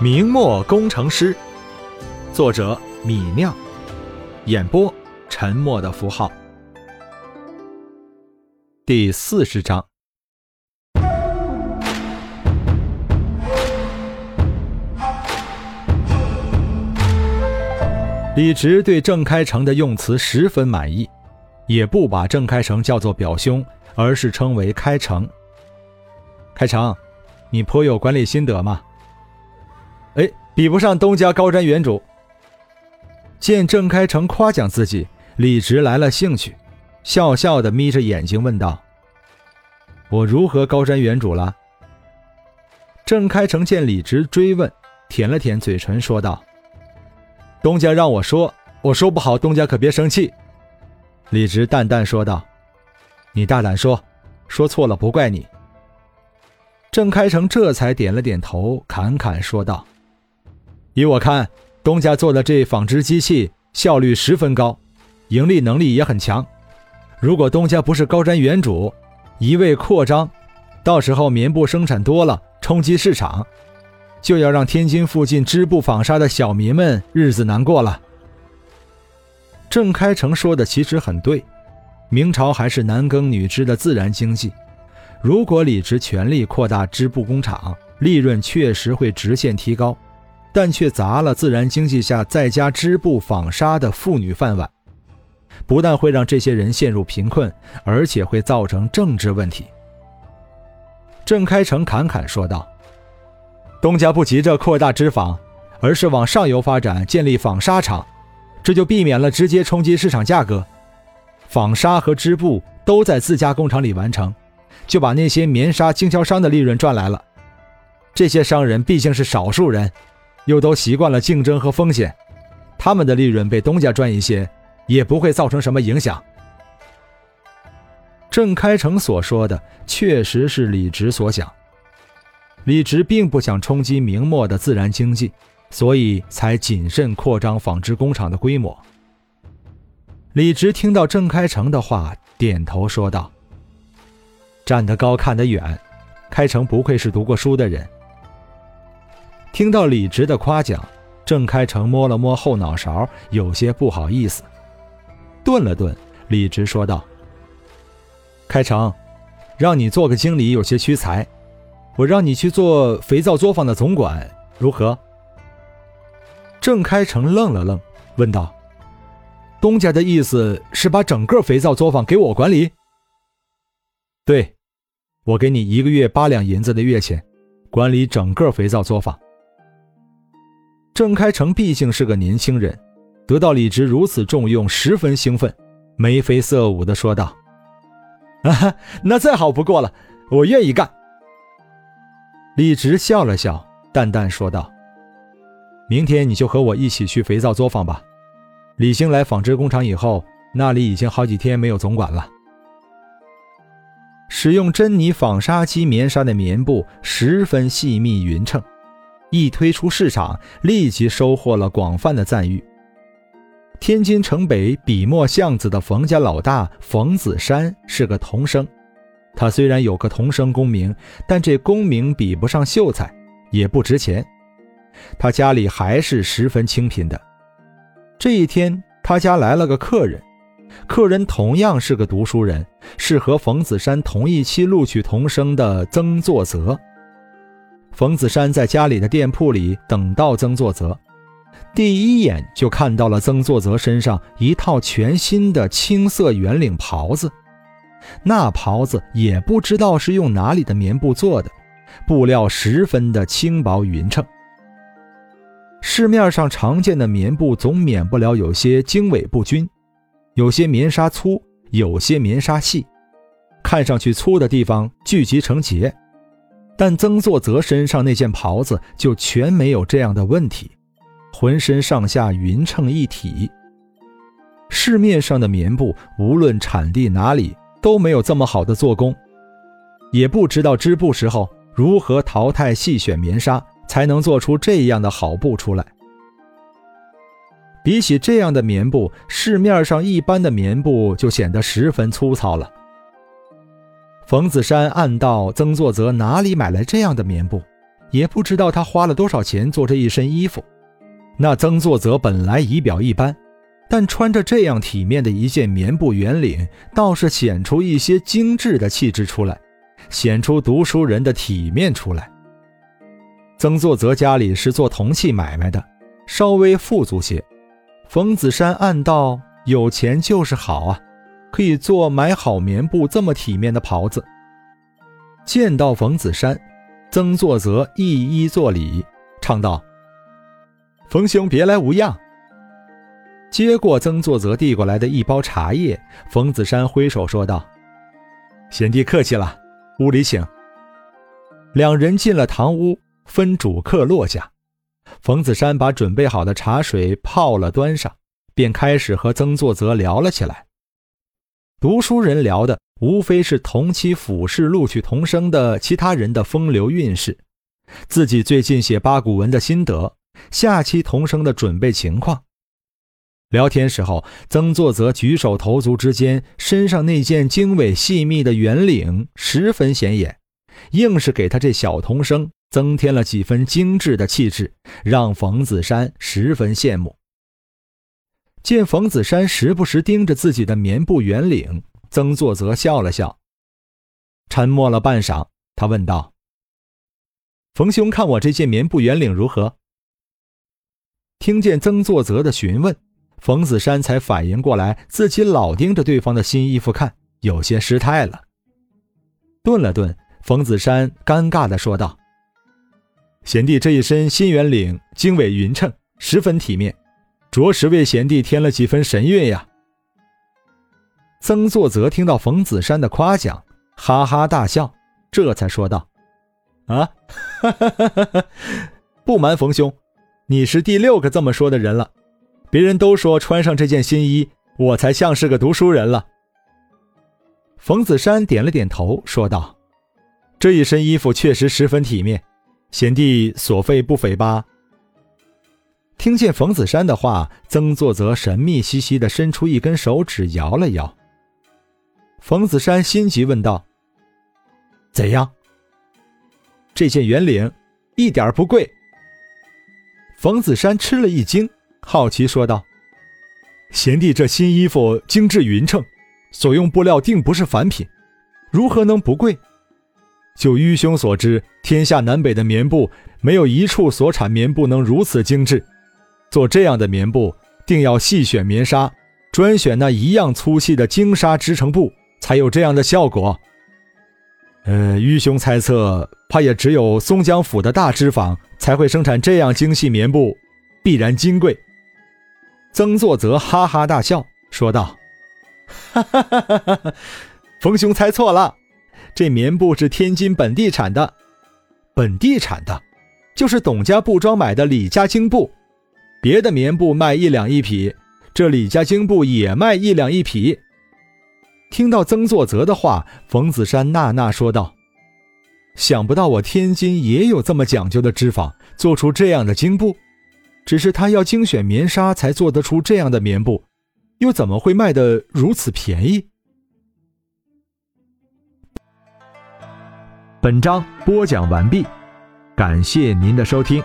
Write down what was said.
明末工程师，作者米酿，演播沉默的符号。第四十章，李直对郑开成的用词十分满意，也不把郑开成叫做表兄，而是称为开成。开成，你颇有管理心得吗？哎，比不上东家高瞻远瞩。见郑开成夸奖自己，李直来了兴趣，笑笑的眯着眼睛问道：“我如何高瞻远瞩了？”郑开成见李直追问，舔了舔嘴唇，说道：“东家让我说，我说不好，东家可别生气。”李直淡淡说道：“你大胆说，说错了不怪你。”郑开成这才点了点头，侃侃说道。依我看，东家做的这纺织机器效率十分高，盈利能力也很强。如果东家不是高瞻远瞩，一味扩张，到时候棉布生产多了，冲击市场，就要让天津附近织布纺纱的小民们日子难过了。郑开成说的其实很对，明朝还是男耕女织的自然经济，如果李直全力扩大织布工厂，利润确实会直线提高。但却砸了自然经济下在家织布纺纱的妇女饭碗，不但会让这些人陷入贫困，而且会造成政治问题。郑开成侃侃说道：“东家不急着扩大织纺，而是往上游发展，建立纺纱厂，这就避免了直接冲击市场价格。纺纱和织布都在自家工厂里完成，就把那些棉纱经销商的利润赚来了。这些商人毕竟是少数人。”又都习惯了竞争和风险，他们的利润被东家赚一些，也不会造成什么影响。郑开成所说的确实是李直所想。李直并不想冲击明末的自然经济，所以才谨慎扩张纺织工厂的规模。李直听到郑开成的话，点头说道：“站得高，看得远，开成不愧是读过书的人。”听到李直的夸奖，郑开成摸了摸后脑勺，有些不好意思。顿了顿，李直说道：“开成，让你做个经理有些屈才，我让你去做肥皂作坊的总管，如何？”郑开成愣了愣，问道：“东家的意思是把整个肥皂作坊给我管理？”“对，我给你一个月八两银子的月钱，管理整个肥皂作坊。”郑开成毕竟是个年轻人，得到李直如此重用，十分兴奋，眉飞色舞地说道：“啊，那再好不过了，我愿意干。”李直笑了笑，淡淡说道：“明天你就和我一起去肥皂作坊吧。李兴来纺织工厂以后，那里已经好几天没有总管了。使用珍妮纺纱机棉纱的棉布十分细密匀称。”一推出市场，立即收获了广泛的赞誉。天津城北笔墨巷子的冯家老大冯子山是个童生，他虽然有个童生功名，但这功名比不上秀才，也不值钱。他家里还是十分清贫的。这一天，他家来了个客人，客人同样是个读书人，是和冯子山同一期录取童生的曾作泽。冯子山在家里的店铺里等到曾作泽，第一眼就看到了曾作泽身上一套全新的青色圆领袍子，那袍子也不知道是用哪里的棉布做的，布料十分的轻薄匀称。市面上常见的棉布总免不了有些经纬不均，有些棉纱粗，有些棉纱细，看上去粗的地方聚集成结。但曾作泽身上那件袍子就全没有这样的问题，浑身上下匀称一体。市面上的棉布，无论产地哪里，都没有这么好的做工，也不知道织布时候如何淘汰细选棉纱，才能做出这样的好布出来。比起这样的棉布，市面上一般的棉布就显得十分粗糙了。冯子山暗道：“曾作泽哪里买来这样的棉布？也不知道他花了多少钱做这一身衣服。那曾作则本来仪表一般，但穿着这样体面的一件棉布圆领，倒是显出一些精致的气质出来，显出读书人的体面出来。曾作则家里是做铜器买卖的，稍微富足些。冯子山暗道：有钱就是好啊，可以做买好棉布这么体面的袍子。见到冯子山，曾作则一一作礼，唱道：“冯兄别来无恙。”接过曾作则递过来的一包茶叶，冯子山挥手说道：“贤弟客气了，屋里请。”两人进了堂屋。分主客落下，冯子山把准备好的茶水泡了，端上，便开始和曾作则聊了起来。读书人聊的无非是同期府试录取童生的其他人的风流韵事，自己最近写八股文的心得，下期童生的准备情况。聊天时候，曾作则举手投足之间，身上那件经纬细密的圆领十分显眼，硬是给他这小童生。增添了几分精致的气质，让冯子山十分羡慕。见冯子山时不时盯着自己的棉布圆领，曾作则笑了笑，沉默了半晌，他问道：“冯兄，看我这件棉布圆领如何？”听见曾作则的询问，冯子山才反应过来，自己老盯着对方的新衣服看，有些失态了。顿了顿，冯子山尴尬地说道。贤弟这一身新圆领，经纬匀称，十分体面，着实为贤弟添了几分神韵呀。曾作则听到冯子山的夸奖，哈哈大笑，这才说道：“啊，哈哈哈哈！不瞒冯兄，你是第六个这么说的人了。别人都说穿上这件新衣，我才像是个读书人了。”冯子山点了点头，说道：“这一身衣服确实十分体面。”贤弟所费不菲吧？听见冯子山的话，曾作则神秘兮兮地伸出一根手指，摇了摇。冯子山心急问道：“怎样？这件圆领一点不贵？”冯子山吃了一惊，好奇说道：“贤弟这新衣服精致匀称，所用布料定不是凡品，如何能不贵？”就愚兄所知，天下南北的棉布没有一处所产棉布能如此精致。做这样的棉布，定要细选棉纱，专选那一样粗细的精纱织成布，才有这样的效果。呃，愚兄猜测，怕也只有松江府的大织坊才会生产这样精细棉布，必然金贵。曾作则哈哈大笑，说道：“哈哈哈哈哈哈，冯兄猜错了。”这棉布是天津本地产的，本地产的，就是董家布庄买的李家精布。别的棉布卖一两一匹，这李家精布也卖一两一匹。听到曾作则的话，冯子山呐呐说道：“想不到我天津也有这么讲究的织坊，做出这样的精布。只是他要精选棉纱才做得出这样的棉布，又怎么会卖得如此便宜？”本章播讲完毕，感谢您的收听。